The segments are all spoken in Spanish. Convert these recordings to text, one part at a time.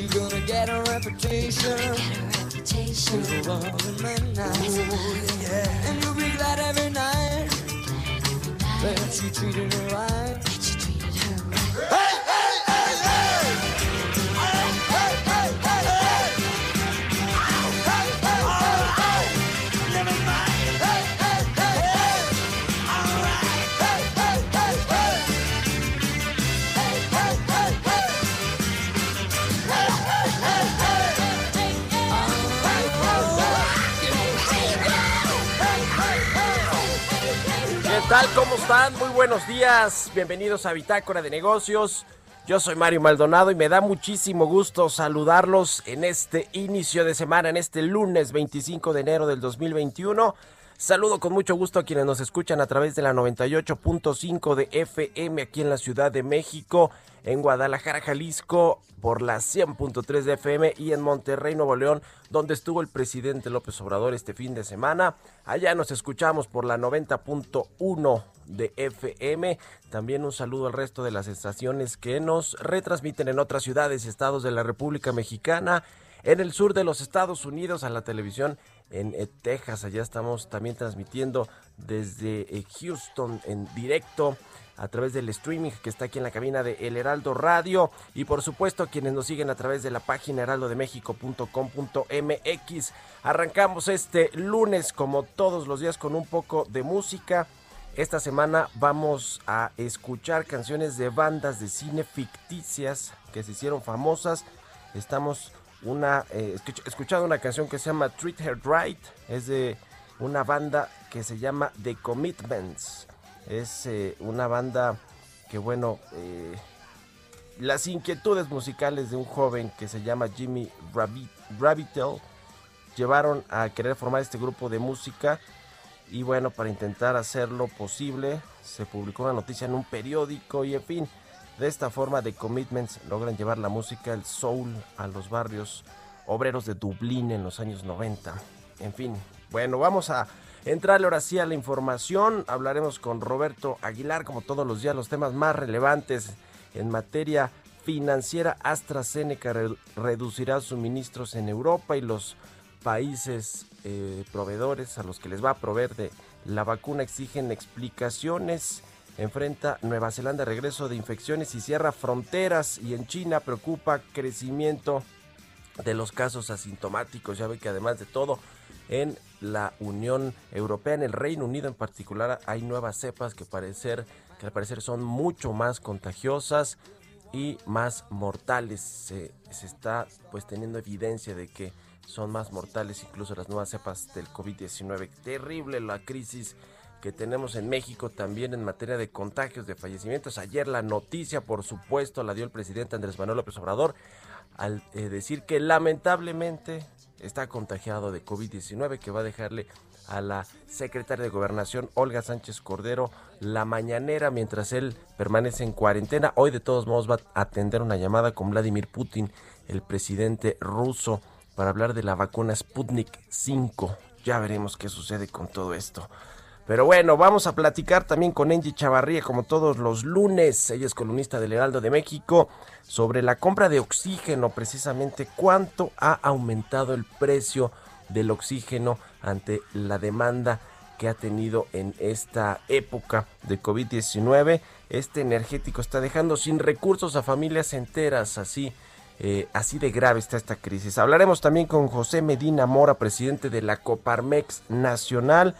She's gonna get a reputation. reputation. She's a woman now. Oh, yeah. And you'll be glad every night that you treated her right. That you treated her right. Hey! Tal? ¿Cómo están? Muy buenos días. Bienvenidos a Bitácora de Negocios. Yo soy Mario Maldonado y me da muchísimo gusto saludarlos en este inicio de semana, en este lunes 25 de enero del 2021. Saludo con mucho gusto a quienes nos escuchan a través de la 98.5 de FM aquí en la Ciudad de México, en Guadalajara, Jalisco, por la 100.3 de FM y en Monterrey, Nuevo León, donde estuvo el presidente López Obrador este fin de semana. Allá nos escuchamos por la 90.1 de FM. También un saludo al resto de las estaciones que nos retransmiten en otras ciudades y estados de la República Mexicana. En el sur de los Estados Unidos, a la televisión en eh, Texas. Allá estamos también transmitiendo desde eh, Houston en directo a través del streaming que está aquí en la cabina de El Heraldo Radio y por supuesto quienes nos siguen a través de la página heraldodemexico.com.mx. Arrancamos este lunes como todos los días con un poco de música. Esta semana vamos a escuchar canciones de bandas de cine ficticias que se hicieron famosas. Estamos una eh, escuch- escuchando una canción que se llama Treat Her Right. Es de una banda que se llama The Commitments. Es eh, una banda que, bueno, eh, las inquietudes musicales de un joven que se llama Jimmy Rabbit, Rabbitel llevaron a querer formar este grupo de música. Y bueno, para intentar hacerlo posible, se publicó una noticia en un periódico y en fin, de esta forma The Commitments logran llevar la música, el soul a los barrios obreros de Dublín en los años 90. En fin, bueno, vamos a entrarle ahora sí a la información. Hablaremos con Roberto Aguilar, como todos los días, los temas más relevantes en materia financiera. AstraZeneca re- reducirá suministros en Europa y los países eh, proveedores a los que les va a proveer de la vacuna exigen explicaciones. Enfrenta Nueva Zelanda regreso de infecciones y cierra fronteras y en China preocupa crecimiento de los casos asintomáticos. Ya ve que además de todo, en la Unión Europea, en el Reino Unido en particular, hay nuevas cepas que, parecer, que al parecer son mucho más contagiosas y más mortales. Se, se está pues teniendo evidencia de que son más mortales incluso las nuevas cepas del COVID-19. Terrible la crisis que tenemos en México también en materia de contagios, de fallecimientos. Ayer la noticia, por supuesto, la dio el presidente Andrés Manuel López Obrador al eh, decir que lamentablemente está contagiado de COVID-19, que va a dejarle a la secretaria de Gobernación, Olga Sánchez Cordero, la mañanera mientras él permanece en cuarentena. Hoy de todos modos va a atender una llamada con Vladimir Putin, el presidente ruso, para hablar de la vacuna Sputnik 5. Ya veremos qué sucede con todo esto. Pero bueno, vamos a platicar también con Angie Chavarría, como todos los lunes. Ella es columnista del Heraldo de México, sobre la compra de oxígeno, precisamente cuánto ha aumentado el precio del oxígeno ante la demanda que ha tenido en esta época de COVID-19. Este energético está dejando sin recursos a familias enteras, así, eh, así de grave está esta crisis. Hablaremos también con José Medina Mora, presidente de la Coparmex Nacional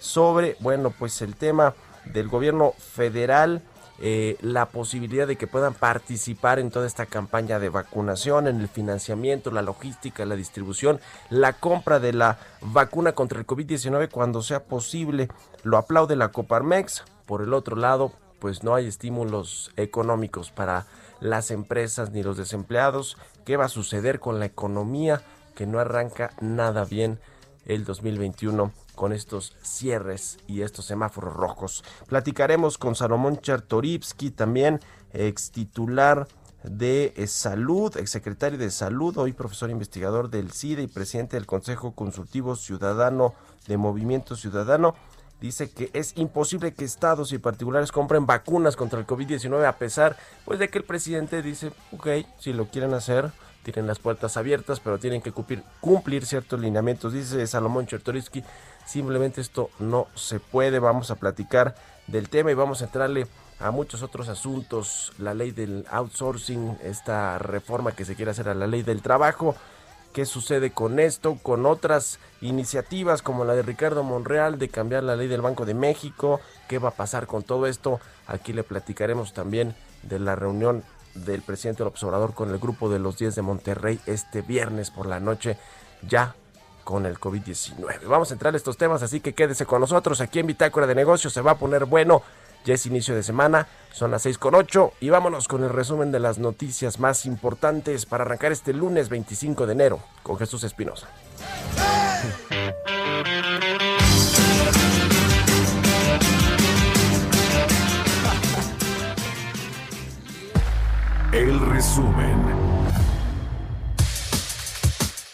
sobre, bueno, pues el tema del gobierno federal. Eh, la posibilidad de que puedan participar en toda esta campaña de vacunación, en el financiamiento, la logística, la distribución, la compra de la vacuna contra el COVID-19 cuando sea posible. Lo aplaude la Coparmex. Por el otro lado, pues no hay estímulos económicos para las empresas ni los desempleados. ¿Qué va a suceder con la economía que no arranca nada bien el 2021 con estos cierres y estos semáforos rojos? Platicaremos con Salomón Chartoripsky, también ex titular de Salud, exsecretario de Salud, hoy profesor investigador del CIDE y presidente del Consejo Consultivo Ciudadano de Movimiento Ciudadano dice que es imposible que estados y particulares compren vacunas contra el COVID-19 a pesar pues de que el presidente dice, ok, si lo quieren hacer, tienen las puertas abiertas, pero tienen que cumplir, ciertos lineamientos. Dice Salomón Chertorisky, simplemente esto no se puede. Vamos a platicar del tema y vamos a entrarle a muchos otros asuntos, la ley del outsourcing, esta reforma que se quiere hacer a la ley del trabajo. Qué sucede con esto, con otras iniciativas como la de Ricardo Monreal de cambiar la ley del Banco de México, qué va a pasar con todo esto. Aquí le platicaremos también de la reunión del presidente López Obrador con el grupo de los 10 de Monterrey este viernes por la noche, ya con el COVID-19. Vamos a entrar a estos temas, así que quédese con nosotros aquí en Bitácora de Negocios, se va a poner bueno. Ya es inicio de semana, son las 6 con 8 y vámonos con el resumen de las noticias más importantes para arrancar este lunes 25 de enero con Jesús Espinosa. El resumen.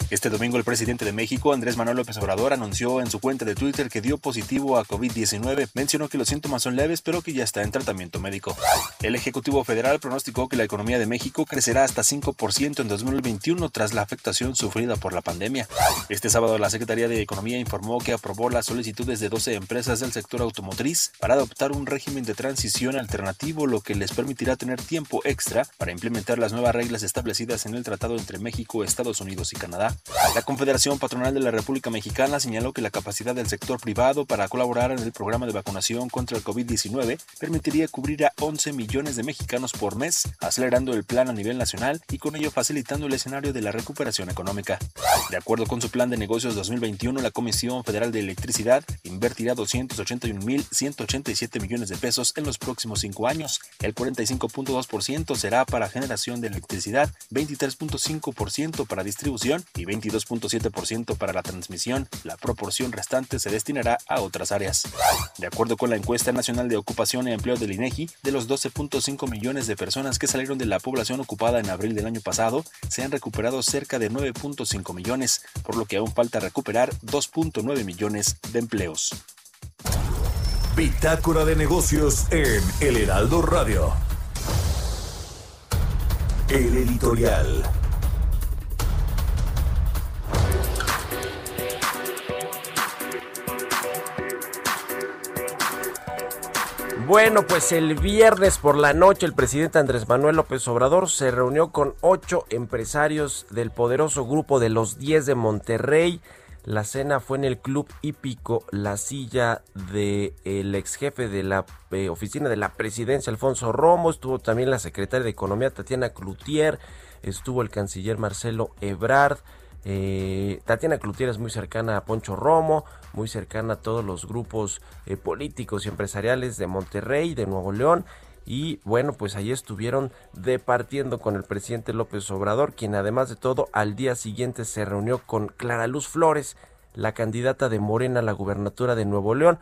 Este domingo el presidente de México, Andrés Manuel López Obrador, anunció en su cuenta de Twitter que dio positivo a COVID-19. Mencionó que los síntomas son leves, pero que ya está en tratamiento médico. El Ejecutivo Federal pronosticó que la economía de México crecerá hasta 5% en 2021 tras la afectación sufrida por la pandemia. Este sábado la Secretaría de Economía informó que aprobó las solicitudes de 12 empresas del sector automotriz para adoptar un régimen de transición alternativo, lo que les permitirá tener tiempo extra para implementar las nuevas reglas establecidas en el tratado entre México, Estados Unidos y Canadá. La Confederación Patronal de la República Mexicana señaló que la capacidad del sector privado para colaborar en el programa de vacunación contra el COVID-19 permitiría cubrir a 11 millones de mexicanos por mes, acelerando el plan a nivel nacional y con ello facilitando el escenario de la recuperación económica. De acuerdo con su plan de negocios 2021, la Comisión Federal de Electricidad invertirá 281.187 millones de pesos en los próximos cinco años. El 45.2% será para generación de electricidad, 23.5% para distribución y 22.7% para la transmisión. La proporción restante se destinará a otras áreas. De acuerdo con la encuesta nacional de ocupación y empleo del INEGI, de los 12.5 millones de personas que salieron de la población ocupada en abril del año pasado, se han recuperado cerca de 9.5 millones, por lo que aún falta recuperar 2.9 millones de empleos. Bitácora de negocios en El Heraldo Radio. El editorial. Bueno, pues el viernes por la noche el presidente Andrés Manuel López Obrador se reunió con ocho empresarios del poderoso grupo de los 10 de Monterrey. La cena fue en el Club Hípico La Silla del el ex jefe de la eh, oficina de la presidencia, Alfonso Romo. Estuvo también la secretaria de Economía, Tatiana Cloutier. Estuvo el canciller Marcelo Ebrard. Eh, Tatiana Cloutier es muy cercana a Poncho Romo, muy cercana a todos los grupos eh, políticos y empresariales de Monterrey, de Nuevo León. Y bueno, pues ahí estuvieron departiendo con el presidente López Obrador, quien además de todo al día siguiente se reunió con Clara Luz Flores, la candidata de Morena a la gubernatura de Nuevo León.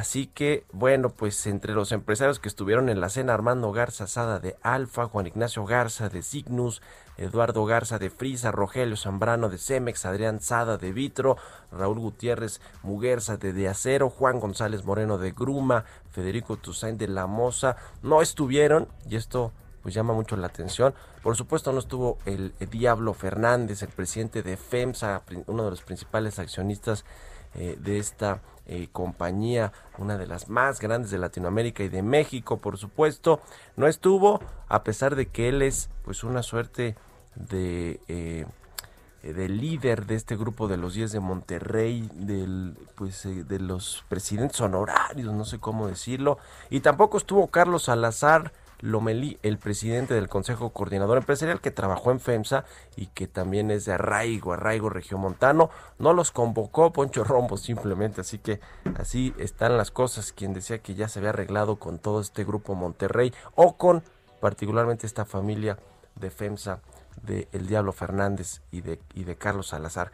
Así que, bueno, pues entre los empresarios que estuvieron en la cena, Armando Garza Sada de Alfa, Juan Ignacio Garza de Signus, Eduardo Garza de Frisa, Rogelio Zambrano de Cemex, Adrián Sada de Vitro, Raúl Gutiérrez Muguerza de De Acero, Juan González Moreno de Gruma, Federico Tusain de La Moza, no estuvieron, y esto pues llama mucho la atención. Por supuesto no estuvo el Diablo Fernández, el presidente de FEMSA, uno de los principales accionistas eh, de esta eh, compañía, una de las más grandes de Latinoamérica y de México, por supuesto, no estuvo, a pesar de que él es pues una suerte de... Eh, líder de este grupo de los 10 de Monterrey, del, pues, de los presidentes honorarios, no sé cómo decirlo, y tampoco estuvo Carlos Salazar Lomelí, el presidente del Consejo Coordinador Empresarial que trabajó en FEMSA y que también es de arraigo, arraigo regiomontano, no los convocó Poncho Rombo simplemente, así que así están las cosas, quien decía que ya se había arreglado con todo este grupo Monterrey o con particularmente esta familia de FEMSA de El Diablo Fernández y de, y de Carlos Salazar.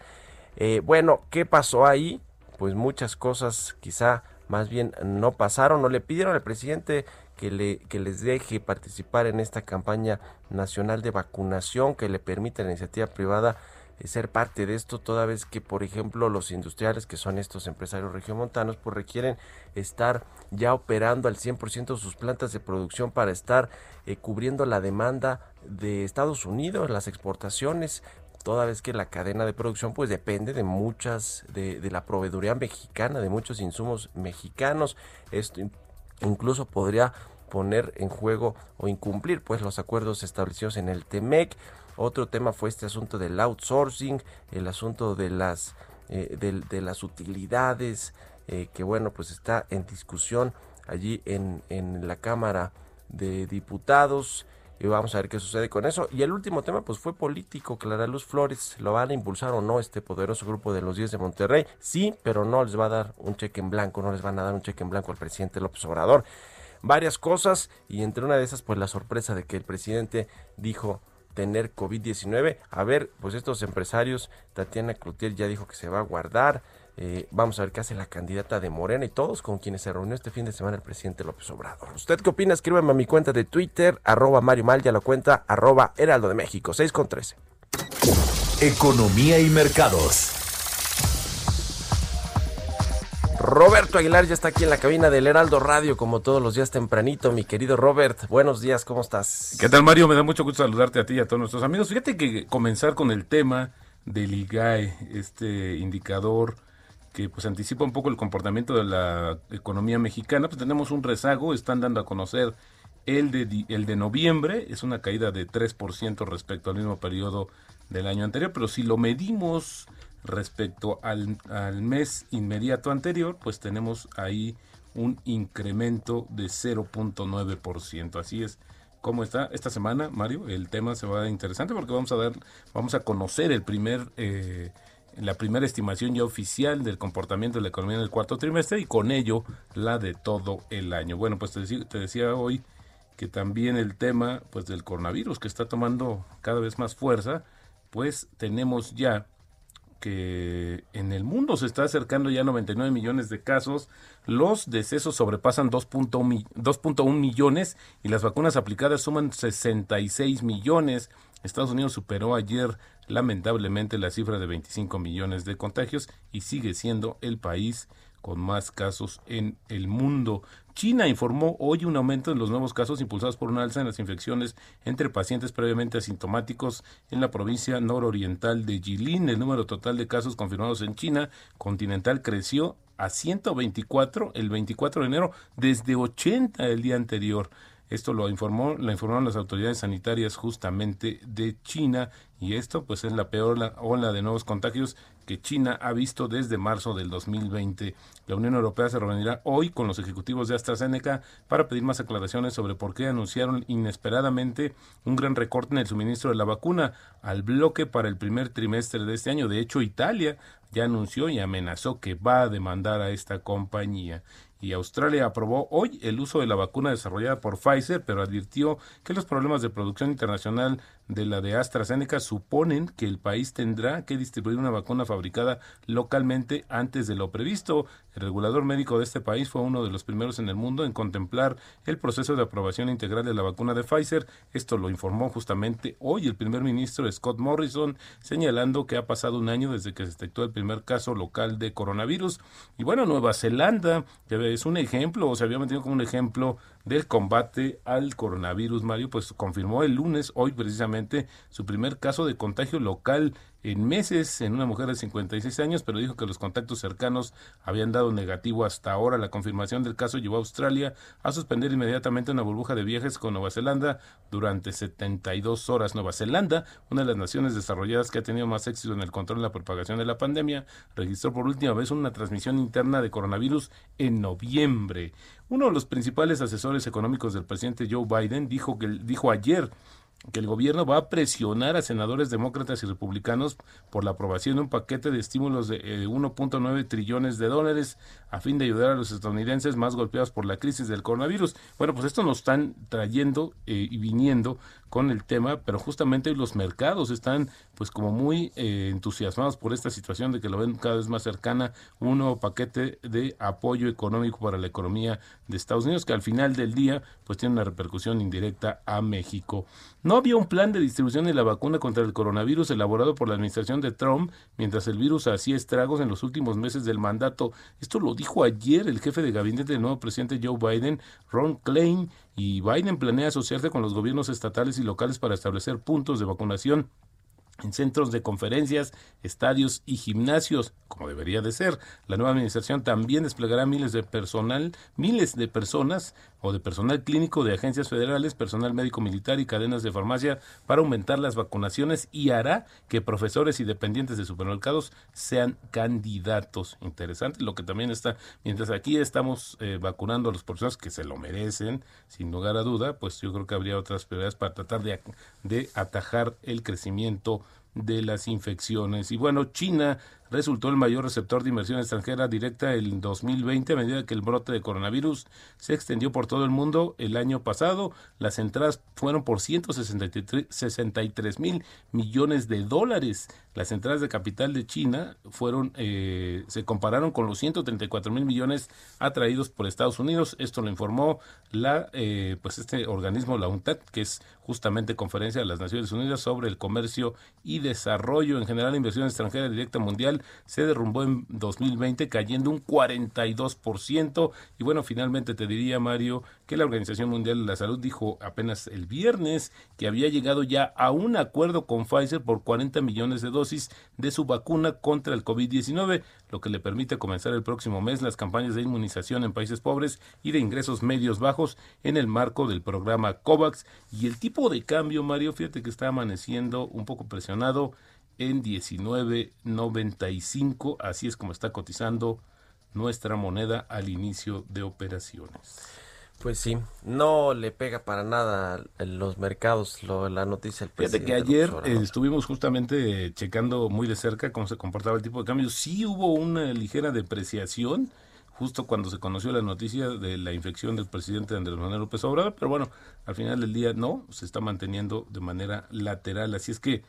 Eh, bueno, ¿qué pasó ahí? Pues muchas cosas quizá más bien no pasaron, no le pidieron al presidente que, le, que les deje participar en esta campaña nacional de vacunación, que le permita a la iniciativa privada eh, ser parte de esto, toda vez que, por ejemplo, los industriales, que son estos empresarios regiomontanos, pues requieren estar ya operando al 100% sus plantas de producción para estar eh, cubriendo la demanda de Estados Unidos, las exportaciones, toda vez que la cadena de producción pues depende de muchas, de, de la proveeduría mexicana, de muchos insumos mexicanos. Esto incluso podría poner en juego o incumplir pues los acuerdos establecidos en el TEMEC. Otro tema fue este asunto del outsourcing, el asunto de las eh, de, las utilidades eh, que bueno pues está en discusión allí en, en la Cámara de Diputados y vamos a ver qué sucede con eso. Y el último tema pues fue político, Clara Luz Flores, ¿lo van a impulsar o no este poderoso grupo de los 10 de Monterrey? Sí, pero no les va a dar un cheque en blanco, no les van a dar un cheque en blanco al presidente López Obrador. Varias cosas y entre una de esas pues la sorpresa de que el presidente dijo tener COVID-19. A ver, pues estos empresarios, Tatiana Cloutier ya dijo que se va a guardar. Eh, vamos a ver qué hace la candidata de Morena y todos con quienes se reunió este fin de semana el presidente López Obrador. ¿Usted qué opina? Escríbeme a mi cuenta de Twitter, arroba Mario Mal, ya la cuenta, arroba Heraldo de México, 6 con 13. Economía y mercados. Roberto Aguilar ya está aquí en la cabina del Heraldo Radio, como todos los días tempranito. Mi querido Robert, buenos días, ¿cómo estás? ¿Qué tal, Mario? Me da mucho gusto saludarte a ti y a todos nuestros amigos. Fíjate que comenzar con el tema del IGAE, este indicador que pues anticipa un poco el comportamiento de la economía mexicana, pues tenemos un rezago, están dando a conocer el de, el de noviembre, es una caída de 3% respecto al mismo periodo del año anterior, pero si lo medimos respecto al, al mes inmediato anterior, pues tenemos ahí un incremento de 0.9%. Así es cómo está esta semana, Mario. El tema se va a interesante porque vamos a dar, vamos a conocer el primer eh, la primera estimación ya oficial del comportamiento de la economía en el cuarto trimestre y con ello la de todo el año. Bueno, pues te decía, hoy que también el tema pues del coronavirus que está tomando cada vez más fuerza, pues tenemos ya que en el mundo se está acercando ya 99 millones de casos, los decesos sobrepasan 2.1 millones y las vacunas aplicadas suman 66 millones. Estados Unidos superó ayer lamentablemente la cifra de 25 millones de contagios y sigue siendo el país con más casos en el mundo. China informó hoy un aumento en los nuevos casos impulsados por una alza en las infecciones entre pacientes previamente asintomáticos en la provincia nororiental de Jilin. El número total de casos confirmados en China continental creció a 124 el 24 de enero desde 80 el día anterior. Esto lo informó, lo informaron las autoridades sanitarias justamente de China y esto pues es la peor ola de nuevos contagios que China ha visto desde marzo del 2020. La Unión Europea se reunirá hoy con los ejecutivos de AstraZeneca para pedir más aclaraciones sobre por qué anunciaron inesperadamente un gran recorte en el suministro de la vacuna al bloque para el primer trimestre de este año. De hecho, Italia ya anunció y amenazó que va a demandar a esta compañía y Australia aprobó hoy el uso de la vacuna desarrollada por Pfizer, pero advirtió que los problemas de producción internacional de la de AstraZeneca suponen que el país tendrá que distribuir una vacuna fabricada localmente antes de lo previsto. El regulador médico de este país fue uno de los primeros en el mundo en contemplar el proceso de aprobación integral de la vacuna de Pfizer. Esto lo informó justamente hoy el primer ministro Scott Morrison, señalando que ha pasado un año desde que se detectó el primer caso local de coronavirus. Y bueno, Nueva Zelanda es un ejemplo, o se había metido como un ejemplo del combate al coronavirus, Mario, pues confirmó el lunes, hoy precisamente, su primer caso de contagio local en meses en una mujer de 56 años, pero dijo que los contactos cercanos habían dado negativo hasta ahora. La confirmación del caso llevó a Australia a suspender inmediatamente una burbuja de viajes con Nueva Zelanda durante 72 horas. Nueva Zelanda, una de las naciones desarrolladas que ha tenido más éxito en el control de la propagación de la pandemia, registró por última vez una transmisión interna de coronavirus en noviembre. Uno de los principales asesores económicos del presidente Joe Biden dijo que dijo ayer que el gobierno va a presionar a senadores demócratas y republicanos por la aprobación de un paquete de estímulos de 1.9 eh, trillones de dólares a fin de ayudar a los estadounidenses más golpeados por la crisis del coronavirus. Bueno, pues esto nos están trayendo eh, y viniendo con el tema, pero justamente los mercados están pues como muy eh, entusiasmados por esta situación de que lo ven cada vez más cercana un nuevo paquete de apoyo económico para la economía de Estados Unidos que al final del día pues tiene una repercusión indirecta a México. No había un plan de distribución de la vacuna contra el coronavirus elaborado por la administración de Trump mientras el virus hacía estragos en los últimos meses del mandato. Esto lo dijo ayer el jefe de gabinete del nuevo presidente Joe Biden, Ron Klein, y Biden planea asociarse con los gobiernos estatales y locales para establecer puntos de vacunación en centros de conferencias, estadios y gimnasios, como debería de ser. La nueva administración también desplegará miles de personal, miles de personas o de personal clínico de agencias federales, personal médico militar y cadenas de farmacia para aumentar las vacunaciones y hará que profesores y dependientes de supermercados sean candidatos. Interesante, lo que también está, mientras aquí estamos eh, vacunando a las personas que se lo merecen, sin lugar a duda, pues yo creo que habría otras prioridades para tratar de, de atajar el crecimiento de las infecciones. Y bueno, China resultó el mayor receptor de inversión extranjera directa en 2020 a medida que el brote de coronavirus se extendió por todo el mundo el año pasado. Las entradas fueron por 163 mil millones de dólares. Las entradas de capital de China fueron eh, se compararon con los 134 mil millones atraídos por Estados Unidos. Esto lo informó la eh, pues este organismo, la UNTAD, que es justamente conferencia de las Naciones Unidas sobre el comercio y desarrollo en general, inversión extranjera directa mundial se derrumbó en 2020 cayendo un 42%. Y bueno, finalmente te diría, Mario, que la Organización Mundial de la Salud dijo apenas el viernes que había llegado ya a un acuerdo con Pfizer por 40 millones de dosis de su vacuna contra el COVID-19, lo que le permite comenzar el próximo mes las campañas de inmunización en países pobres y de ingresos medios bajos en el marco del programa COVAX. Y el tipo de cambio, Mario, fíjate que está amaneciendo un poco presionado en 19.95. Así es como está cotizando nuestra moneda al inicio de operaciones. Pues sí, no le pega para nada en los mercados lo, la noticia del presidente. que ayer eh, estuvimos justamente checando muy de cerca cómo se comportaba el tipo de cambio. Sí hubo una ligera depreciación justo cuando se conoció la noticia de la infección del presidente Andrés Manuel López Obrador, pero bueno, al final del día no, se está manteniendo de manera lateral. Así es que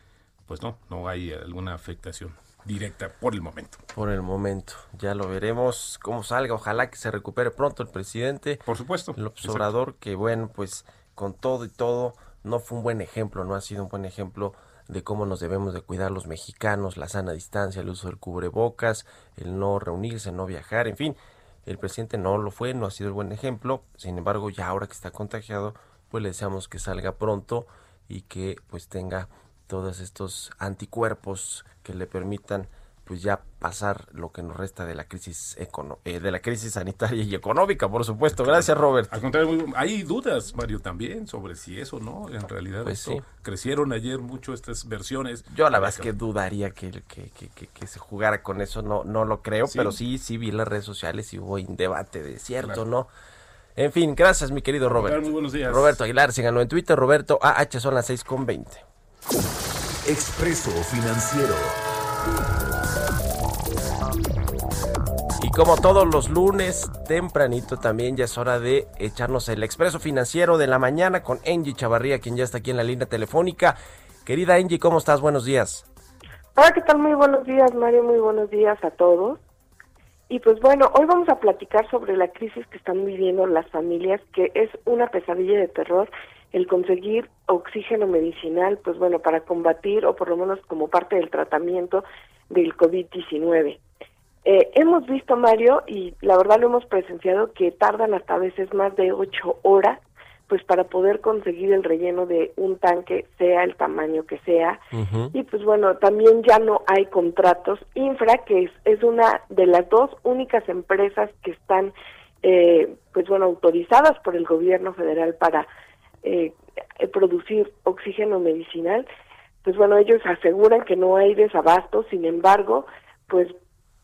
pues no, no hay alguna afectación directa por el momento. Por el momento, ya lo veremos cómo salga, ojalá que se recupere pronto el presidente. Por supuesto. El observador que bueno, pues con todo y todo no fue un buen ejemplo, no ha sido un buen ejemplo de cómo nos debemos de cuidar los mexicanos, la sana distancia, el uso del cubrebocas, el no reunirse, no viajar, en fin, el presidente no lo fue, no ha sido el buen ejemplo, sin embargo ya ahora que está contagiado, pues le deseamos que salga pronto y que pues tenga todos estos anticuerpos que le permitan pues ya pasar lo que nos resta de la crisis eh, de la crisis sanitaria y económica, por supuesto. Gracias, Robert. Al contrario, hay dudas, Mario, también sobre si eso no, en realidad pues crecieron ayer mucho estas versiones. Yo la verdad es que dudaría que, que, que, se jugara con eso, no no lo creo, pero sí sí vi las redes sociales y hubo un debate de cierto, ¿no? En fin, gracias, mi querido Robert. Muy buenos días. Roberto Aguilar, síganlo en Twitter, Roberto AH son las 6 con 20. Expreso Financiero. Y como todos los lunes, tempranito también ya es hora de echarnos el expreso financiero de la mañana con Angie Chavarría, quien ya está aquí en la línea telefónica. Querida Angie, ¿cómo estás? Buenos días. Hola, ¿qué tal? Muy buenos días, Mario. Muy buenos días a todos. Y pues bueno, hoy vamos a platicar sobre la crisis que están viviendo las familias, que es una pesadilla de terror el conseguir oxígeno medicinal, pues bueno, para combatir o por lo menos como parte del tratamiento del COVID-19. Eh, hemos visto, Mario, y la verdad lo hemos presenciado, que tardan hasta a veces más de ocho horas pues para poder conseguir el relleno de un tanque, sea el tamaño que sea. Y pues bueno, también ya no hay contratos. Infra, que es, es una de las dos únicas empresas que están, eh, pues bueno, autorizadas por el gobierno federal para eh, producir oxígeno medicinal, pues bueno, ellos aseguran que no hay desabasto, sin embargo, pues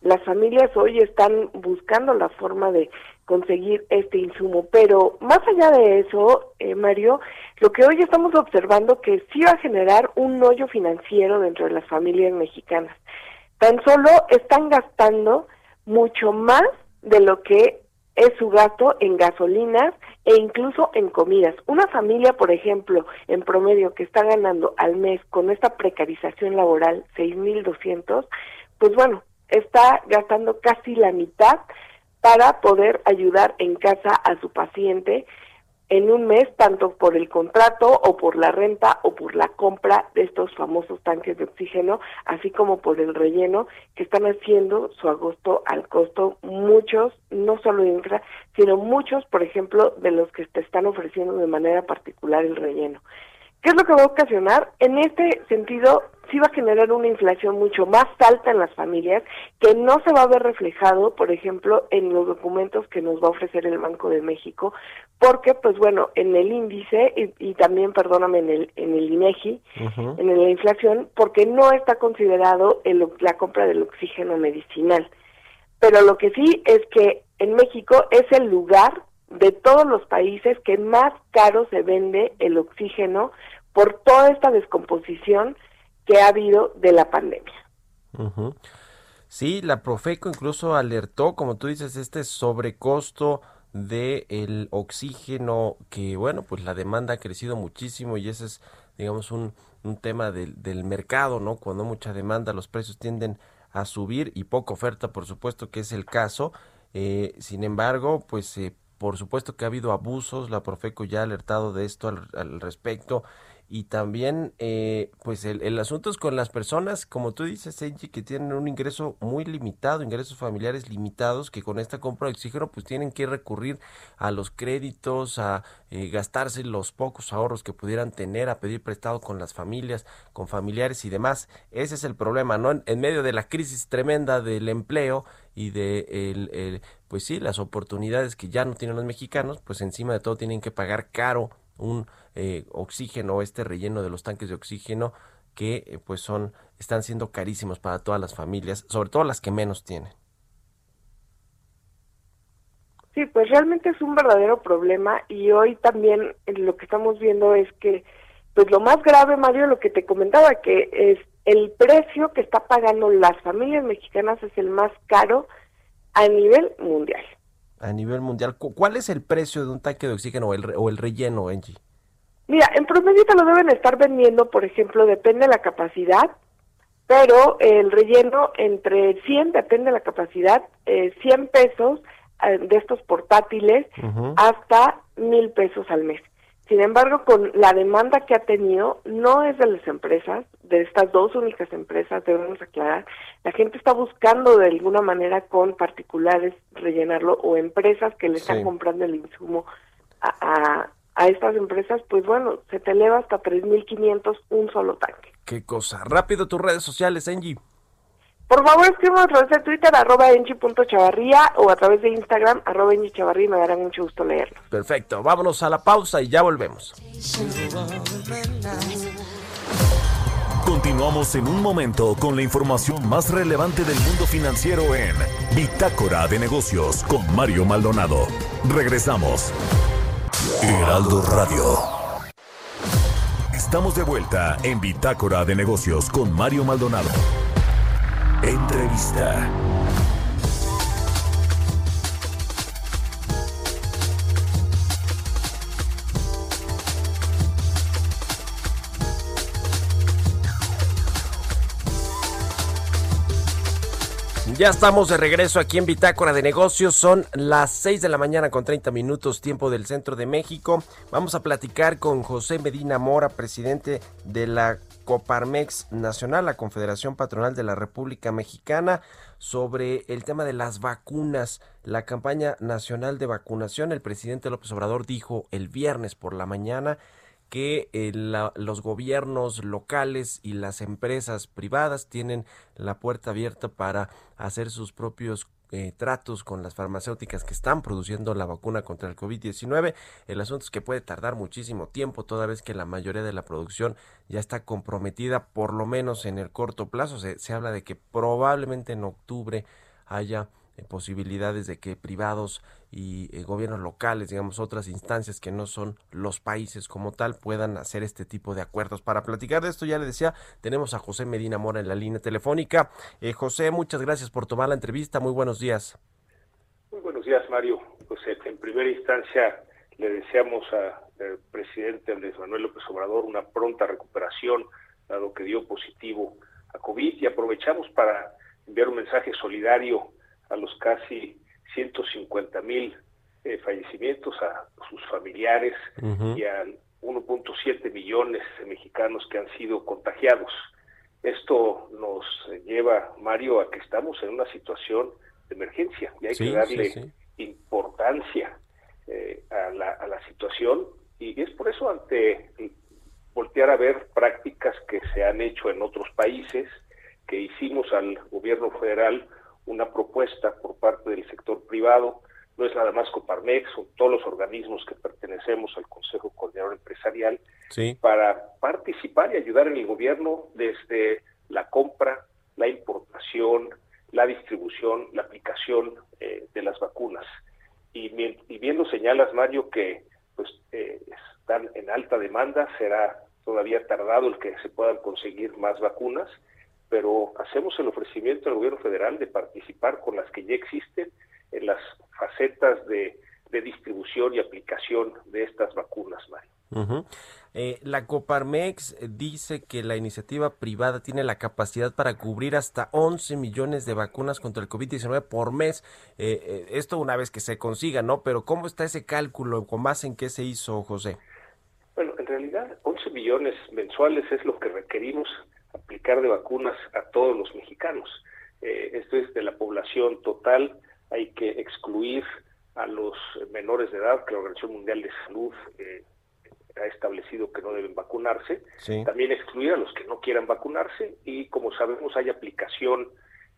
las familias hoy están buscando la forma de conseguir este insumo. Pero más allá de eso, eh, Mario, lo que hoy estamos observando que sí va a generar un hoyo financiero dentro de las familias mexicanas. Tan solo están gastando mucho más de lo que es su gasto en gasolinas e incluso en comidas. Una familia, por ejemplo, en promedio que está ganando al mes con esta precarización laboral 6.200, pues bueno, está gastando casi la mitad para poder ayudar en casa a su paciente en un mes, tanto por el contrato o por la renta o por la compra de estos famosos tanques de oxígeno, así como por el relleno que están haciendo su agosto al costo muchos, no solo infra, sino muchos, por ejemplo, de los que te están ofreciendo de manera particular el relleno. ¿Qué es lo que va a ocasionar? En este sentido, sí va a generar una inflación mucho más alta en las familias, que no se va a ver reflejado, por ejemplo, en los documentos que nos va a ofrecer el Banco de México, porque, pues bueno, en el índice, y, también, perdóname, en el, en el INEGI, en la inflación, porque no está considerado el, la compra del oxígeno medicinal. Pero lo que sí es que en México es el lugar de todos los países que más caro se vende el oxígeno por toda esta descomposición que ha habido de la pandemia. Sí, la Profeco incluso alertó, como tú dices, este sobrecosto del el oxígeno, que bueno, pues la demanda ha crecido muchísimo y ese es, digamos, un, un tema del, del mercado, ¿no? Cuando mucha demanda, los precios tienden a subir y poca oferta, por supuesto que es el caso. Eh, sin embargo, pues eh, por supuesto que ha habido abusos, la Profeco ya ha alertado de esto al, respecto y también eh, pues el, asunto es con las personas, como tú dices, Angie, que tienen un ingreso muy limitado, ingresos familiares limitados, que con esta compra de oxígeno pues tienen que recurrir a los créditos, a eh, gastarse los pocos ahorros que pudieran tener, a pedir prestado con las familias, con familiares y demás. Ese es el problema, ¿no? En, medio de la crisis tremenda del empleo y de el pues sí, las oportunidades que ya no tienen los mexicanos, pues encima de todo tienen que pagar caro un eh, oxígeno, este relleno de los tanques de oxígeno que eh, pues son están siendo carísimos para todas las familias, sobre todo las que menos tienen. Sí, pues realmente es un verdadero problema y hoy también eh, lo que estamos viendo es que pues lo más grave, Mario, lo que te comentaba que es el precio que está pagando las familias mexicanas es el más caro a nivel mundial. A nivel mundial, ¿cuál es el precio de un tanque de oxígeno o el, o el relleno, Angie? Mira, en promedio te lo deben estar vendiendo, por ejemplo, depende de la capacidad, pero el relleno entre 100, depende de la capacidad, eh, 100 pesos eh, de estos portátiles hasta mil pesos al mes. Sin embargo, con la demanda que ha tenido, no es de las empresas, de estas dos únicas empresas, debemos aclarar, la gente está buscando de alguna manera con particulares rellenarlo o empresas que le están comprando el insumo a, a, estas empresas, pues bueno, se te eleva hasta 3.500 un solo tanque. Qué cosa. Rápido tus redes sociales, Angie. Por favor, escríbanos a través de Twitter, arroba enchi.chavarría o a través de Instagram, arroba enchichavarría, me dará mucho gusto leerlo. Perfecto, vámonos a la pausa y ya volvemos. Continuamos en un momento con la información más relevante del mundo financiero en Bitácora de Negocios con Mario Maldonado. Regresamos. Heraldo Radio. Estamos de vuelta en Bitácora de Negocios con Mario Maldonado. Entrevista. Ya estamos de regreso aquí en Bitácora de Negocios. Son las 6 de la mañana con 30 minutos tiempo del centro de México. Vamos a platicar con José Medina Mora, presidente de la Coparmex Nacional, la Confederación Patronal de la República Mexicana, sobre el tema de las vacunas, la campaña nacional de vacunación. El presidente López Obrador dijo el viernes por la mañana que eh, los gobiernos locales y las empresas privadas tienen la puerta abierta para hacer sus propios eh, tratos con las farmacéuticas que están produciendo la vacuna contra el COVID-19. El asunto es que puede tardar muchísimo tiempo, toda vez que la mayoría de la producción ya está comprometida, por lo menos en el corto plazo. Se, habla de que probablemente en octubre haya eh, posibilidades de que privados y eh, gobiernos locales, digamos, otras instancias que no son los países como tal, puedan hacer este tipo de acuerdos. Para platicar de esto, ya le decía, tenemos a José Medina Mora en la línea telefónica. Eh, José, muchas gracias por tomar la entrevista. Muy buenos días. Muy buenos días, Mario. Pues en primera instancia le deseamos al presidente Andrés Manuel López Obrador una pronta recuperación, dado que dio positivo a COVID, y aprovechamos para enviar un mensaje solidario a los casi 150 mil eh, fallecimientos, a sus familiares y a 1.7 millones de mexicanos que han sido contagiados. Esto nos lleva, Mario, a que estamos en una situación de emergencia y hay que darle importancia eh, a, la, a la situación. Y es por eso ante voltear a ver prácticas que se han hecho en otros países, que hicimos al gobierno federal una propuesta por parte del sector privado, no es nada más Coparmex, son todos los organismos que pertenecemos al Consejo Coordinador Empresarial, para participar y ayudar en el gobierno desde la compra, la importación, la distribución, la aplicación eh, de las vacunas. Y, y, viendo señalas, Mario, que pues eh, están en alta demanda, será todavía tardado el que se puedan conseguir más vacunas, pero hacemos el ofrecimiento al gobierno federal de participar con las que ya existen en las facetas de, distribución y aplicación de estas vacunas, Mario. Eh, la Coparmex dice que la iniciativa privada tiene la capacidad para cubrir hasta 11 millones de vacunas contra el COVID-19 por mes. Eh, eh, esto una vez que se consiga, ¿no? Pero ¿cómo está ese cálculo? ¿Con base en qué se hizo, José? Bueno, en realidad 11 millones mensuales es lo que requerimos aplicar de vacunas a todos los mexicanos. Eh, esto es de la población total, hay que excluir a los menores de edad que la Organización Mundial de Salud eh, ha establecido que no deben vacunarse, también excluir a los que no quieran vacunarse y como sabemos hay aplicación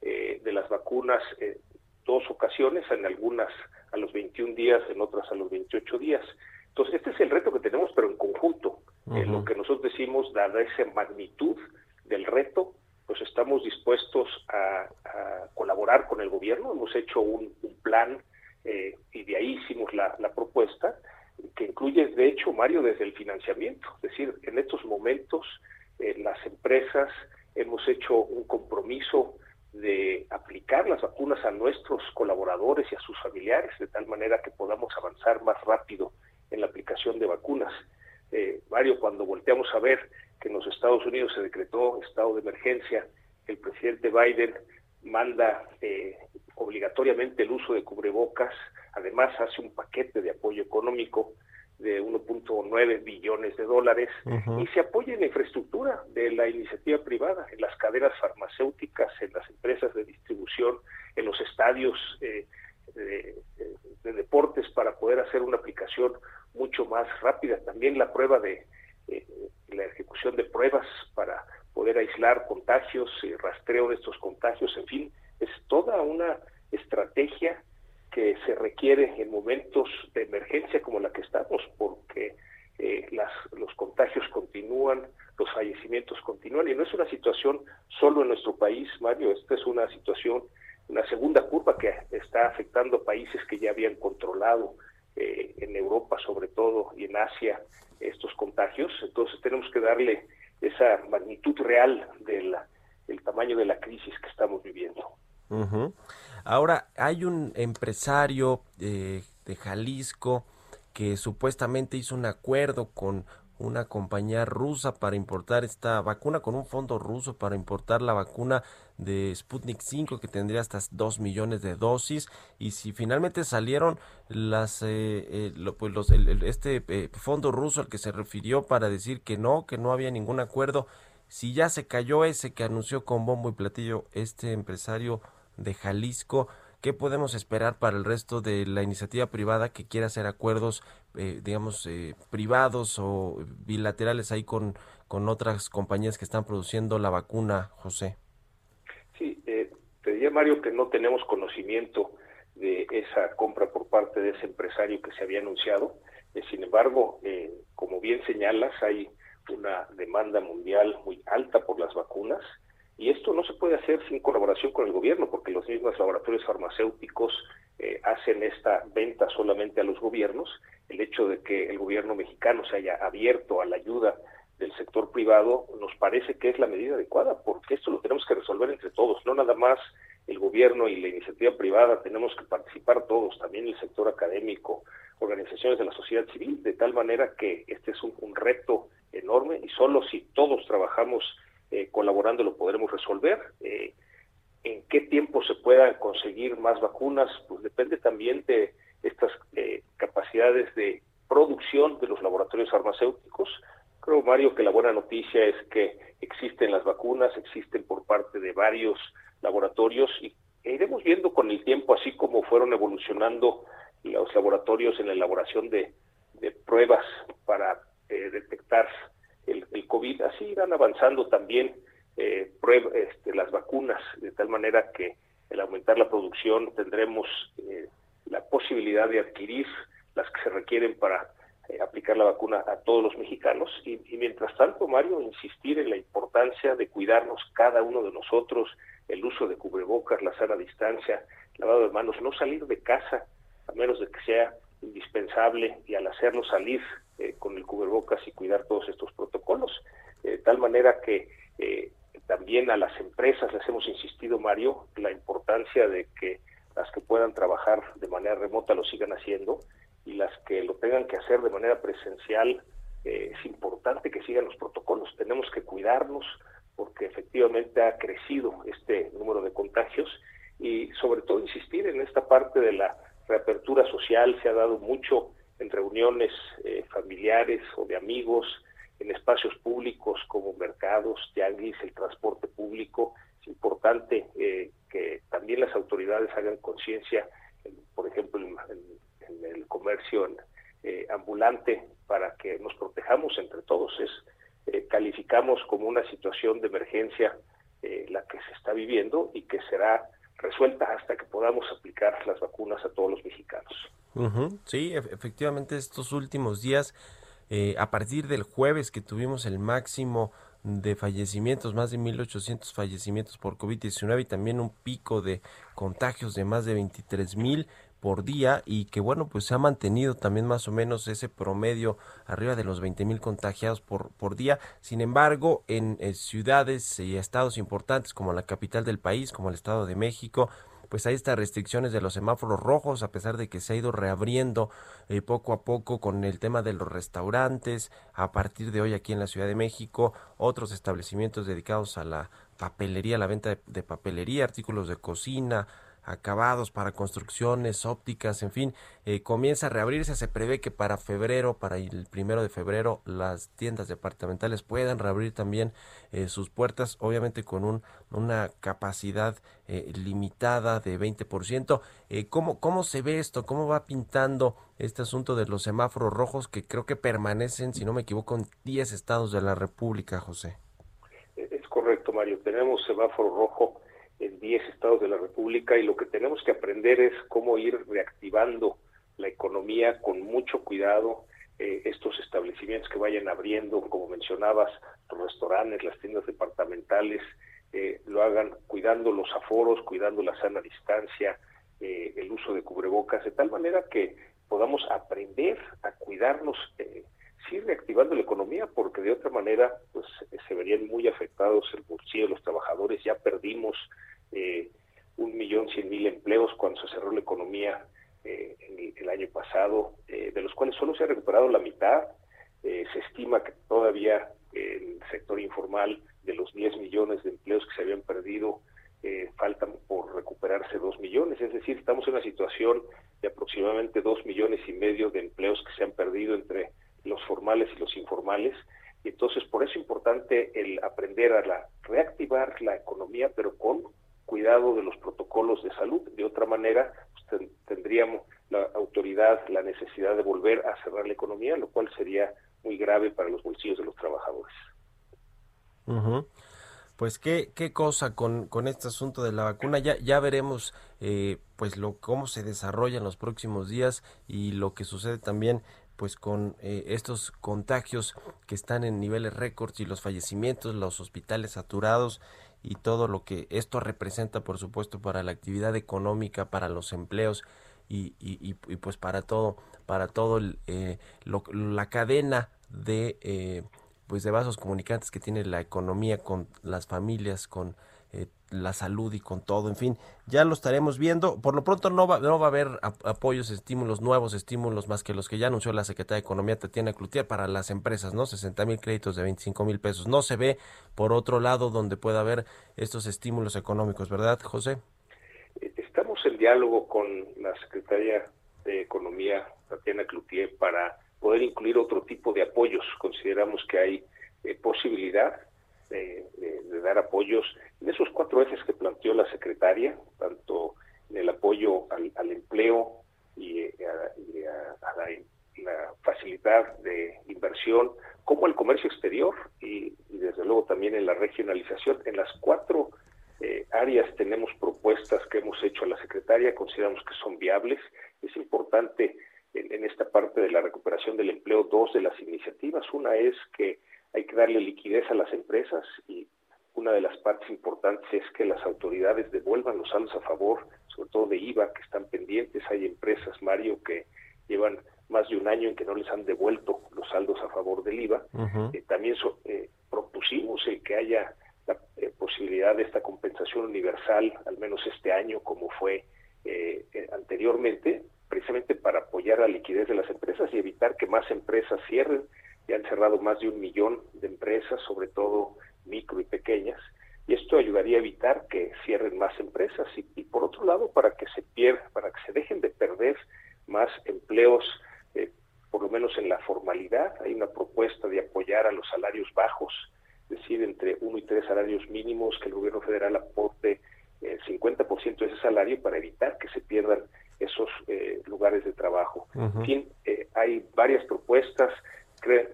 eh, de las vacunas en dos ocasiones, en algunas a los 21 días, en otras a los 28 días. Entonces este es el reto que tenemos, pero en conjunto. lo que nosotros decimos, dada esa magnitud, del reto, pues estamos dispuestos a, colaborar con el gobierno. Hemos hecho un, plan eh, y de ahí hicimos la, propuesta que incluye, de hecho, Mario, desde el financiamiento. Es decir, en estos momentos las empresas hemos hecho un compromiso de aplicar las vacunas a nuestros colaboradores y a sus familiares, de tal manera que podamos avanzar más rápido en la aplicación de vacunas. Eh, Mario, cuando volteamos a ver que en los Estados Unidos se decretó estado de emergencia, el presidente Biden manda eh, obligatoriamente el uso de cubrebocas, además hace un paquete de apoyo económico de 1.9 billones de dólares y se apoya en la infraestructura de la iniciativa privada, en las cadenas farmacéuticas, en las empresas de distribución, en los estadios eh, de, deportes para poder hacer una aplicación mucho más rápida. También la prueba de eh, la ejecución de pruebas para poder aislar contagios y rastreo de estos contagios, en fin, es toda una estrategia que se requiere en momentos de emergencia como la que estamos, porque eh, las, los contagios continúan, los fallecimientos continúan, y no es una situación solo en nuestro país, Mario, esta es una situación, una segunda curva que está afectando a países que ya habían controlado eh, en Europa sobre todo y en Asia estos contagios. Entonces tenemos que darle esa magnitud real del el tamaño de la crisis que estamos viviendo. Ahora, hay un empresario eh, de Jalisco que supuestamente hizo un acuerdo con una compañía rusa para importar esta vacuna, con un fondo ruso para importar la vacuna de Sputnik 5 que tendría hasta 2 millones de dosis. Y si finalmente salieron las eh, eh, pues este eh, fondo ruso al que se refirió para decir que no, que no había ningún acuerdo, si ya se cayó ese que anunció con bombo y platillo este empresario de Jalisco, ¿qué podemos esperar para el resto de la iniciativa privada que quiera hacer acuerdos, eh, digamos, eh, privados o bilaterales ahí con, con otras compañías que están produciendo la vacuna, José? Sí, eh, te diría Mario que no tenemos conocimiento de esa compra por parte de ese empresario que se había anunciado. Eh, sin embargo, eh, como bien señalas, hay una demanda mundial muy alta por las vacunas y esto no se puede hacer sin colaboración con el gobierno porque los mismos laboratorios farmacéuticos eh, hacen esta venta solamente a los gobiernos. El hecho de que el gobierno mexicano se haya abierto a la ayuda del sector privado nos parece que es la medida adecuada porque esto lo tenemos que resolver entre todos, no nada más el gobierno y la iniciativa privada, tenemos que participar todos, también el sector académico, organizaciones de la sociedad civil, de tal manera que este es un, reto enorme y solo si todos trabajamos eh, colaborando lo podremos resolver. Eh, en qué tiempo se puedan conseguir más vacunas, pues depende también de estas eh, capacidades de producción de los laboratorios farmacéuticos. Creo, Mario, que la buena noticia es que existen las vacunas, existen por parte de varios laboratorios y iremos viendo con el tiempo, así como fueron evolucionando los laboratorios en la elaboración de, pruebas para eh, detectar el, COVID, así irán avanzando también eh, este, las vacunas, de tal manera que al aumentar la producción tendremos eh, la posibilidad de adquirir las que se requieren para eh, aplicar la vacuna a todos los mexicanos. Y, y, mientras tanto, Mario, insistir en la importancia de cuidarnos cada uno de nosotros, el uso de cubrebocas, la sana distancia, lavado de manos, no salir de casa a menos de que sea indispensable y al hacerlo salir eh, con el cubrebocas y cuidar todos estos protocolos. Eh, de tal manera que eh, también a las empresas les hemos insistido, Mario, la importancia de que las que puedan trabajar de manera remota lo sigan haciendo y las que lo tengan que hacer de manera presencial, es importante que sigan los protocolos. Tenemos que cuidarnos porque efectivamente ha crecido este número de contagios y sobre todo insistir en esta parte de la reapertura social, se ha dado mucho en reuniones eh, familiares o de amigos, en espacios públicos como mercados, tianguis, el transporte público. Es importante eh, que también las autoridades hagan conciencia, por ejemplo, en, el comercio eh, ambulante, para que nos protejamos entre todos. Es calificamos como una situación de emergencia la que se está viviendo y que será resuelta hasta que podamos aplicar las vacunas a todos los mexicanos. Sí, efectivamente estos últimos días, eh, a partir del jueves que tuvimos el máximo de fallecimientos, más de 1.800 fallecimientos por COVID-19 y también un pico de contagios de más de 23.000 por día y que bueno pues se ha mantenido también más o menos ese promedio arriba de los 20 mil contagiados por, por día. Sin embargo en, ciudades y estados importantes como la capital del país como el estado de México pues hay estas restricciones de los semáforos rojos, a pesar de que se ha ido reabriendo eh, poco a poco con el tema de los restaurantes, a partir de hoy aquí en la Ciudad de México, otros establecimientos dedicados a la papelería, la venta de papelería, artículos de cocina, acabados para construcciones, ópticas, en fin, eh, comienza a reabrirse. Se prevé que para febrero, para el primero de febrero, las tiendas departamentales puedan reabrir también eh, sus puertas, obviamente con un, una capacidad eh, limitada de 20%. Eh, ¿cómo, ¿Cómo se ve esto? ¿Cómo va pintando este asunto de los semáforos rojos que creo que permanecen, si no me equivoco, en 10 estados de la República, José? Es correcto, Mario. Tenemos semáforo rojo en 10 estados de la República y lo que tenemos que aprender es cómo ir reactivando la economía con mucho cuidado, eh, estos establecimientos que vayan abriendo, como mencionabas, los restaurantes, las tiendas departamentales, eh, lo hagan cuidando los aforos, cuidando la sana distancia, eh, el uso de cubrebocas, de tal manera que podamos aprender a cuidarnos, sí reactivando la economía, porque de otra manera pues se verían muy afectados el bolsillo de los trabajadores, ya perdimos un millón cien mil empleos cuando se cerró la economía eh, el, año pasado, eh, de los cuales solo se ha recuperado la mitad. se estima que todavía el sector informal de los 10 millones de empleos que se habían perdido, faltan por recuperarse 2 millones. Es decir, estamos en una situación de aproximadamente 2 millones y medio de empleos que se han perdido entre los formales y los informales entonces por eso es importante el aprender a la, reactivar la economía, pero con cuidado de los protocolos de salud. De otra manera, pues, tendríamos la autoridad la necesidad de volver a cerrar la economía, lo cual sería muy grave para los bolsillos de los trabajadores. Pues qué, qué cosa con, con este asunto de la vacuna. Ya, ya veremos eh, pues lo, cómo se desarrolla en los próximos días y lo que sucede también pues con eh, estos contagios que están en niveles récords y los fallecimientos, los hospitales saturados y todo lo que esto representa, por supuesto, para la actividad económica, para los empleos y, pues para todo, para todo el, eh, la cadena de eh, pues de vasos comunicantes que tiene la economía con las familias, con eh, la salud y con todo, en fin, ya lo estaremos viendo. Por lo pronto no va, no va a haber apoyos, estímulos, nuevos estímulos más que los que ya anunció la Secretaría de Economía, Tatiana Cloutier, para las empresas, ¿no? 60 mil créditos de 25 mil pesos. No se ve por otro lado donde pueda haber estos estímulos económicos, ¿verdad, José? Estamos en diálogo con la Secretaría de Economía, Tatiana Cloutier, para poder incluir otro tipo de apoyos. Consideramos que hay eh, posibilidad de, dar apoyos en esos cuatro ejes que planteó la secretaria, tanto en el apoyo al, empleo y, eh, a, la, facilidad de inversión, como el comercio exterior y, desde luego también en la regionalización. En las cuatro eh, áreas tenemos propuestas que hemos hecho a la secretaria, consideramos que son viables. Es importante en, esta parte de la recuperación del empleo dos de las iniciativas. Una es que hay que darle liquidez a las empresas y una de las partes importantes es que las autoridades devuelvan los saldos a favor, sobre todo de IVA, que están pendientes. Hay empresas, Mario, que llevan más de un año en que no les han devuelto los saldos a favor del IVA. Eh, también eh, propusimos el que haya la eh, posibilidad de esta compensación universal, al menos este año, como fue anteriormente, precisamente para apoyar la liquidez de las empresas y evitar que más empresas cierren. Ya han cerrado más de un millón de empresas, sobre todo micro y pequeñas, y esto ayudaría a evitar que cierren más empresas y, por otro lado para que se pierda, para que se dejen de perder más empleos, eh, por lo menos en la formalidad. Hay una propuesta de apoyar a los salarios bajos, es decir, entre uno y tres salarios mínimos, que el gobierno federal aporte el 50% de ese salario para evitar que se pierdan esos eh, lugares de trabajo. En fin, eh, hay varias propuestas.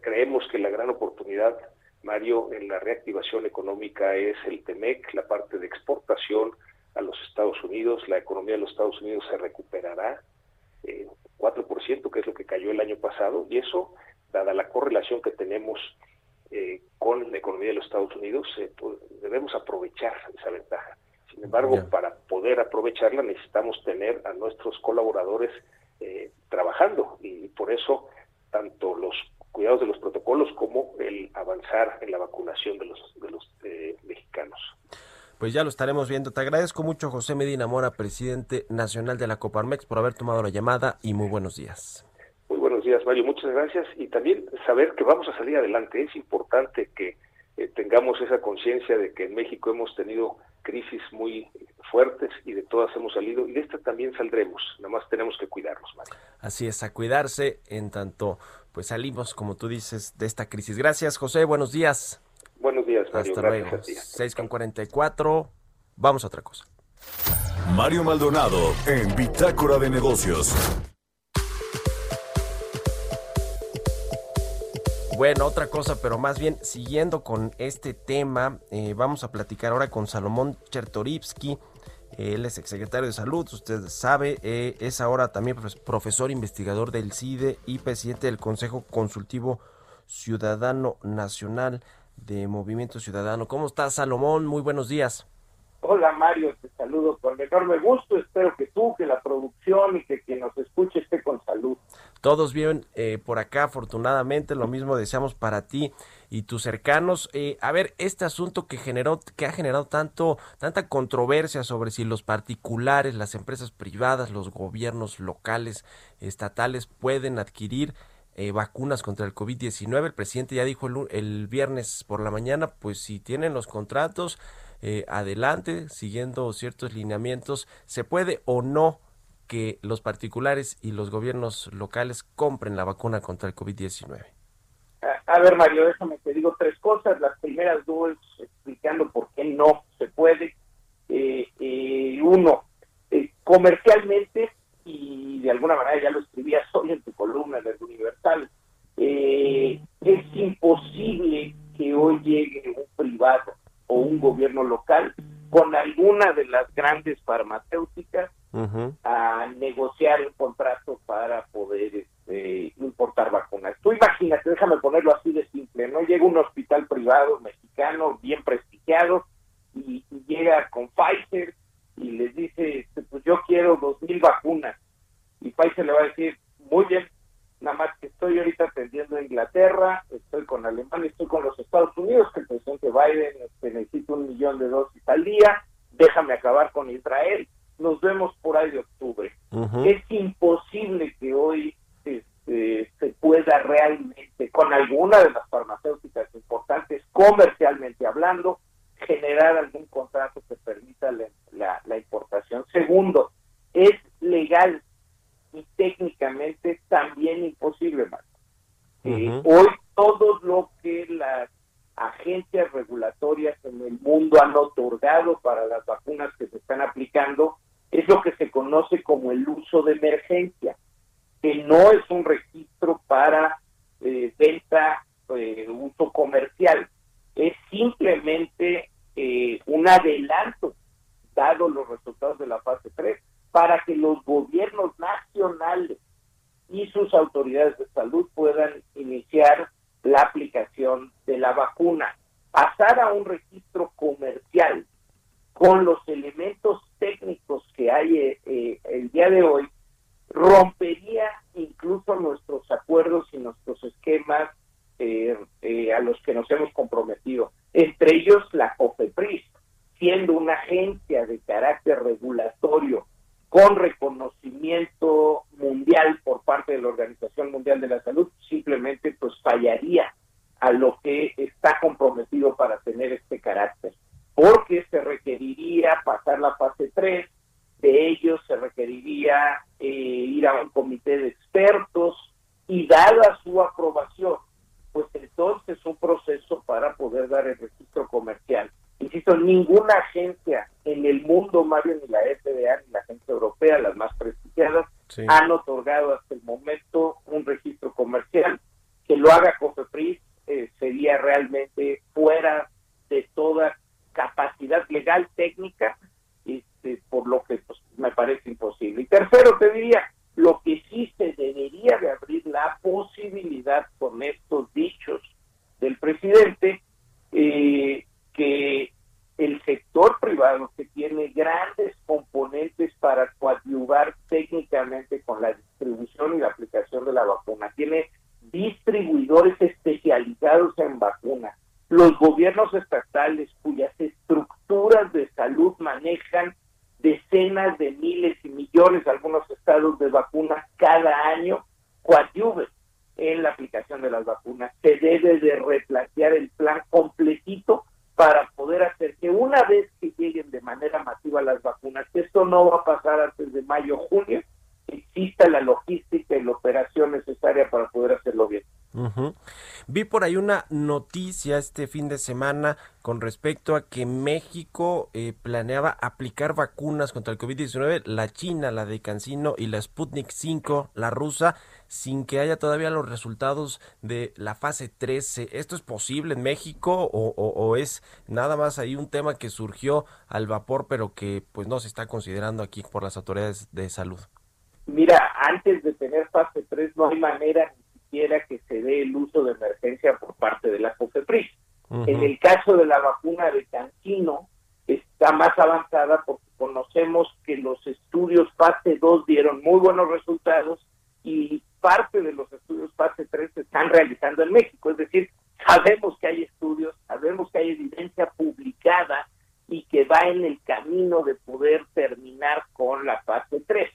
Creemos que la gran oportunidad, Mario, en la reactivación económica es el TEMEC, la parte de exportación a los Estados Unidos. La economía de los Estados Unidos se recuperará eh, 4%, que es lo que cayó el año pasado, y eso, dada la correlación que tenemos eh, con la economía de los Estados Unidos, pues, debemos aprovechar esa ventaja. Sin embargo, para poder aprovecharla necesitamos tener a nuestros colaboradores eh, trabajando y por eso tanto los cuidados de los protocolos como el avanzar en la vacunación de los, de los eh, mexicanos. Pues ya lo estaremos viendo. Te agradezco mucho, José Medina Mora, presidente nacional de la Coparmex, por haber tomado la llamada y muy buenos días. Muy buenos días, Mario. Muchas gracias. Y también saber que vamos a salir adelante. Es importante que eh, tengamos esa conciencia de que en México hemos tenido crisis muy fuertes y de todas hemos salido y de esta también saldremos, nada más tenemos que cuidarnos, Mario. Así es, a cuidarse en tanto pues salimos, como tú dices, de esta crisis. Gracias, José, buenos días. Buenos días, Mario. Hasta luego. 6 con 44, vamos a otra cosa. Mario Maldonado en Bitácora de Negocios. Bueno, otra cosa, pero más bien siguiendo con este tema, eh, vamos a platicar ahora con Salomón Chertorivsky. Él es exsecretario de Salud, usted sabe, eh, es ahora también profesor investigador del CIDE y presidente del Consejo Consultivo Ciudadano Nacional de Movimiento Ciudadano. ¿Cómo estás, Salomón? Muy buenos días. Hola Mario, te saludo con enorme gusto. Espero que tú, que la producción y que quien nos escuche esté con salud. Todos bien eh, por acá, afortunadamente, lo mismo deseamos para ti y tus cercanos. Eh, a ver, este asunto que generó, que ha generado tanto, tanta controversia sobre si los particulares, las empresas privadas, los gobiernos locales, estatales pueden adquirir eh, vacunas contra el COVID-19. El presidente ya dijo el, el, viernes por la mañana, pues si tienen los contratos, adelante, siguiendo ciertos lineamientos, se puede o no que los particulares y los gobiernos locales compren la vacuna contra el COVID-19? A ver Mario, déjame te digo tres cosas. Las primeras dos explicando por qué no se puede. Eh, eh, uno, eh, comercialmente, y de alguna manera ya lo escribías hoy en tu columna en el Universal, es imposible que hoy llegue un privado o un gobierno local con alguna de las grandes farmacéuticas a negociar un contrato para poder este, importar vacunas. Tú imagínate, déjame ponerlo así de simple, ¿no? Llega un hospital privado mexicano bien prestigiado y, llega con Pfizer y les dice, este, pues yo quiero dos mil vacunas. Y Pfizer le va a decir, muy bien, nada más que estoy ahorita atendiendo a Inglaterra, estoy con Alemania, estoy con los Estados Unidos, que el presidente Biden este, necesita un millón de dosis al día, déjame acabar con Israel nos vemos por ahí de octubre. Es imposible que hoy este, se pueda realmente, con alguna de las farmacéuticas importantes, comercialmente hablando, generar algún contrato que permita la, la, importación. Segundo, es legal y técnicamente también imposible, más. Eh, hoy todo lo que las agencias regulatorias en el mundo han otorgado para las vacunas que se están aplicando es lo que se conoce como el uso de emergencia, que no es un registro para eh, venta, eh, uso comercial, es simplemente eh, un adelanto, dado los resultados de la fase 3, para que los gobiernos nacionales y sus autoridades de salud puedan iniciar la aplicación de la vacuna. Pasar a un registro comercial con los elementos técnicos que hay eh, eh, el día de hoy, rompería incluso nuestros acuerdos y nuestros esquemas eh, a los que nos hemos comprometido, entre ellos la COFEPRIS, siendo una agencia de carácter regulatorio con reconocimiento mundial por parte de la Organización Mundial de la Salud, simplemente pues fallaría a lo que está comprometido para tener este carácter porque se requeriría pasar la fase 3, de ellos se requeriría eh, ir a un comité de expertos y dada su aprobación, pues entonces un proceso para poder dar el registro comercial. Insisto, ninguna agencia en el mundo, Mario, ni la FDA ni la agencia europea, las más prestigiadas, han otorgado hasta el momento un registro comercial. Que lo haga COFEPRIS eh, sería realmente fuera de toda capacidad legal técnica, este, por lo que pues, me parece imposible. Y tercero, te diría, lo que sí se debería de abrir la posibilidad con estos dichos del presidente, eh, que el sector privado que tiene grandes componentes para coadyuvar técnicamente con la distribución y la aplicación de la vacuna, tiene distribuidores especializados en vacunas, los gobiernos estatales cuyas estructuras de salud manejan decenas de miles y millones, algunos estados de vacunas cada año, coadyuven en la aplicación de las vacunas. Se debe de replantear el plan completito para poder hacer que una vez que lleguen de manera masiva las vacunas, que esto no va a pasar antes de mayo o junio, exista la logística y la operación necesaria para poder hacerlo bien. Vi por ahí una noticia este fin de semana con respecto a que México eh, planeaba aplicar vacunas contra el COVID-19, la China, la de Cancino y la Sputnik 5, la rusa, sin que haya todavía los resultados de la fase 13. ¿Esto es posible en México o, es nada más ahí un tema que surgió al vapor pero que pues no se está considerando aquí por las autoridades de salud? Mira, antes de tener fase 3 no hay manera quiera que se dé el uso de emergencia por parte de la COFEPRIS. En el caso de la vacuna de Cancino, está más avanzada porque conocemos que los estudios fase 2 dieron muy buenos resultados y parte de los estudios fase 3 se están realizando en México. Es decir, sabemos que hay estudios, sabemos que hay evidencia publicada y que va en el camino de poder terminar con la fase 3.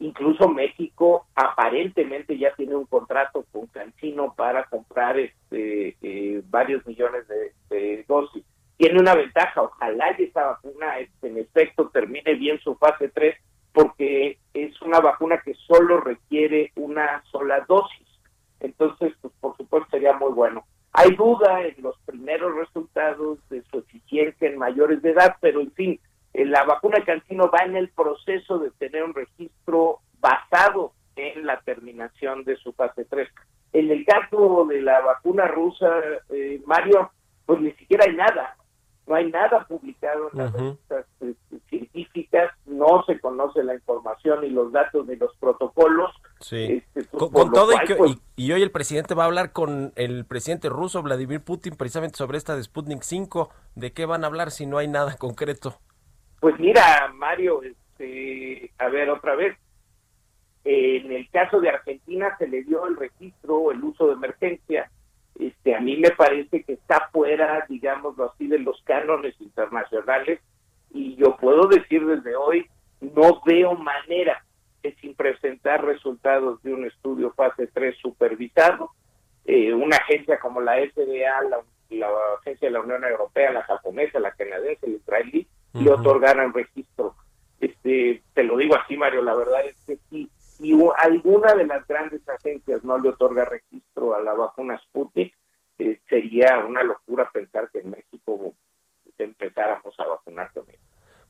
Incluso México aparentemente ya tiene un contrato con Cancino para comprar este, eh, varios millones de, dosis. Tiene una ventaja, ojalá esa vacuna este, en efecto termine bien su fase 3 porque es una vacuna que solo requiere una sola dosis. Entonces, pues por supuesto sería muy bueno. Hay duda en los primeros resultados de su eficiencia en mayores de edad, pero en fin, la vacuna Cancino va en el proceso de tener un registro basado en la terminación de su fase 3. En el caso de la vacuna rusa, eh, Mario, pues ni siquiera hay nada no hay nada publicado en las revistas este, científicas, no se conoce la información y los datos de los protocolos. Sí. Este, con, todo pues, y, hoy el presidente va a hablar con el presidente ruso Vladimir Putin precisamente sobre esta de Sputnik 5. ¿De qué van a hablar si no hay nada concreto? Pues mira, Mario, este, a ver otra vez. En el caso de Argentina se le dio el registro, el uso de emergencia este, a mí me parece que está fuera, digámoslo así, de los cánones internacionales y yo puedo decir desde hoy, no veo manera de sin presentar resultados de un estudio fase 3 supervisado, eh, una agencia como la FDA, la, agencia de la Unión Europea, la japonesa, la canadiense, la israelí, le otorgaran registro. Este, te lo digo así, Mario, la verdad es que sí, si alguna de las grandes agencias no le otorga registro a la vacuna Sputnik, eh, sería una locura pensar que en México empezáramos a vacunar también.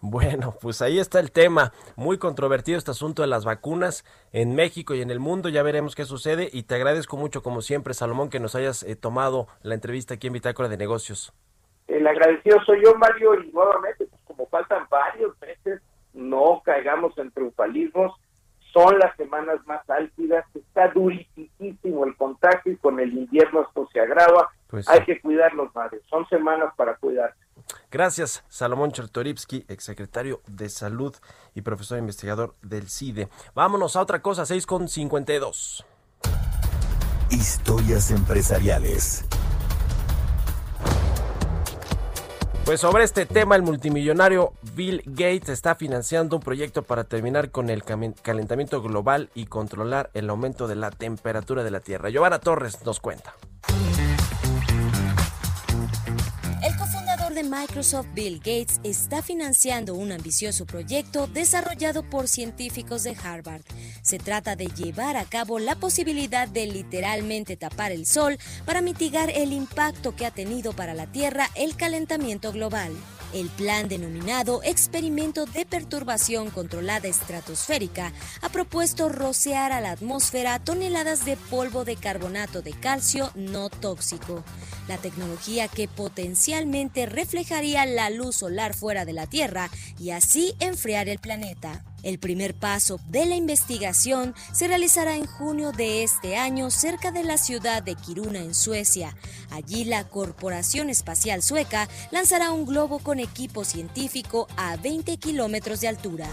Bueno, pues ahí está el tema. Muy controvertido este asunto de las vacunas en México y en el mundo. Ya veremos qué sucede. Y te agradezco mucho, como siempre, Salomón, que nos hayas eh, tomado la entrevista aquí en Bitácora de Negocios. El agradecido soy yo, Mario, y nuevamente, como faltan varios meses, no caigamos en triunfalismos son las semanas más álgidas, está durísimo el contagio y con el invierno esto se agrava. Pues Hay que cuidarlos, madres. Son semanas para cuidar. Gracias, Salomón Chertorivsky, exsecretario de Salud y profesor investigador del CIDE. Vámonos a otra cosa, 6 con 52. Historias empresariales. Pues sobre este tema, el multimillonario Bill Gates está financiando un proyecto para terminar con el calentamiento global y controlar el aumento de la temperatura de la Tierra. Giovanna Torres nos cuenta. Microsoft, Bill Gates, está financiando un ambicioso proyecto desarrollado por científicos de Harvard. Se trata de llevar a cabo la posibilidad de literalmente tapar el sol para mitigar el impacto que ha tenido para la Tierra el calentamiento global. El plan denominado Experimento de Perturbación Controlada Estratosférica ha propuesto rociar a la atmósfera toneladas de polvo de carbonato de calcio no tóxico, la tecnología que potencialmente reflejaría la luz solar fuera de la Tierra y así enfriar el planeta. El primer paso de la investigación se realizará en junio de este año cerca de la ciudad de Kiruna en Suecia. Allí la Corporación Espacial Sueca lanzará un globo con equipo científico a 20 kilómetros de altura.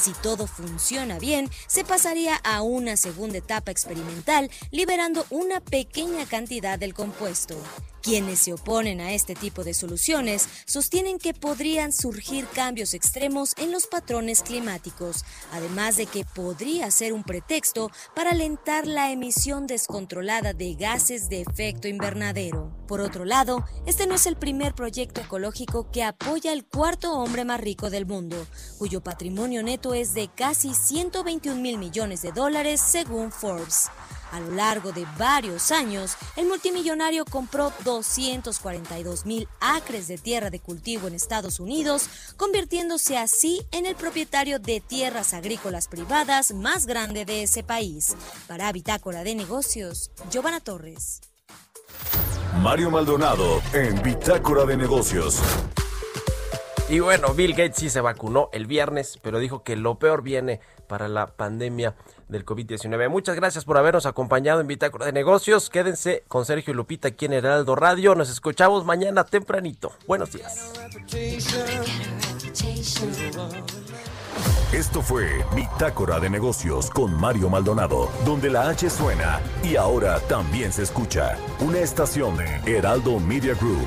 Si todo funciona bien, se pasaría a una segunda etapa experimental, liberando una pequeña cantidad del compuesto. Quienes se oponen a este tipo de soluciones sostienen que podrían surgir cambios extremos en los patrones climáticos, además de que podría ser un pretexto para alentar la emisión descontrolada de gases de efecto invernadero. Por otro lado, este no es el primer proyecto ecológico que apoya al cuarto hombre más rico del mundo, cuyo patrimonio neto es de casi 121 mil millones de dólares según Forbes. A lo largo de varios años, el multimillonario compró 242 mil acres de tierra de cultivo en Estados Unidos, convirtiéndose así en el propietario de tierras agrícolas privadas más grande de ese país. Para Bitácora de Negocios, Giovanna Torres. Mario Maldonado en Bitácora de Negocios. Y bueno, Bill Gates sí se vacunó el viernes, pero dijo que lo peor viene para la pandemia del COVID-19. Muchas gracias por habernos acompañado en Bitácora de Negocios. Quédense con Sergio y Lupita aquí en Heraldo Radio. Nos escuchamos mañana tempranito. Buenos días. Esto fue Bitácora de Negocios con Mario Maldonado, donde la H suena y ahora también se escucha. Una estación de Heraldo Media Group.